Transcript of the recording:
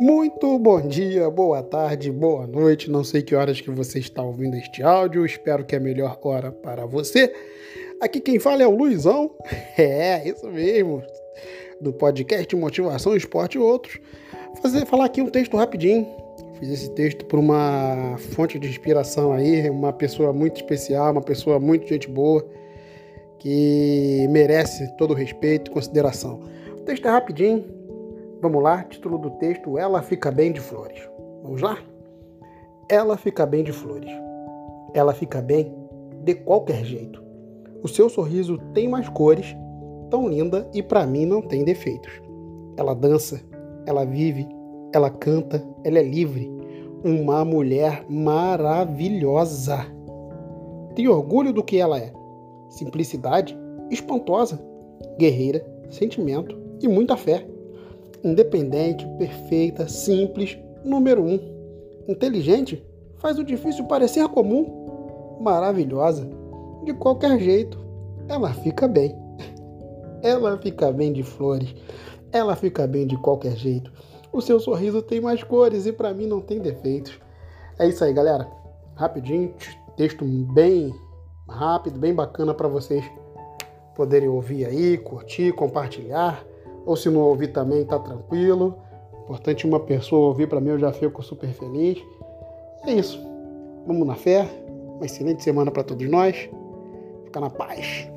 Muito bom dia, boa tarde, boa noite. Não sei que horas que você está ouvindo este áudio. Espero que é a melhor hora para você. Aqui quem fala é o Luizão. É, isso mesmo. Do podcast Motivação, Esporte e Outros. Fazer falar aqui um texto rapidinho. Fiz esse texto por uma fonte de inspiração aí, uma pessoa muito especial, uma pessoa muito gente boa, que merece todo o respeito e consideração. O texto é rapidinho, Vamos lá, título do texto: Ela fica bem de flores. Vamos lá? Ela fica bem de flores. Ela fica bem de qualquer jeito. O seu sorriso tem mais cores, tão linda e para mim não tem defeitos. Ela dança, ela vive, ela canta, ela é livre. Uma mulher maravilhosa. Tem orgulho do que ela é. Simplicidade, espantosa, guerreira, sentimento e muita fé independente, perfeita, simples, número um. Inteligente, faz o difícil parecer comum. Maravilhosa, de qualquer jeito, ela fica bem. Ela fica bem de flores, ela fica bem de qualquer jeito. O seu sorriso tem mais cores e para mim não tem defeitos. É isso aí, galera. Rapidinho, texto bem rápido, bem bacana para vocês poderem ouvir aí, curtir, compartilhar ou se não ouvir também, tá tranquilo. Importante uma pessoa ouvir para mim, eu já fico super feliz. É isso. Vamos na fé. Uma excelente semana para todos nós. Fica na paz.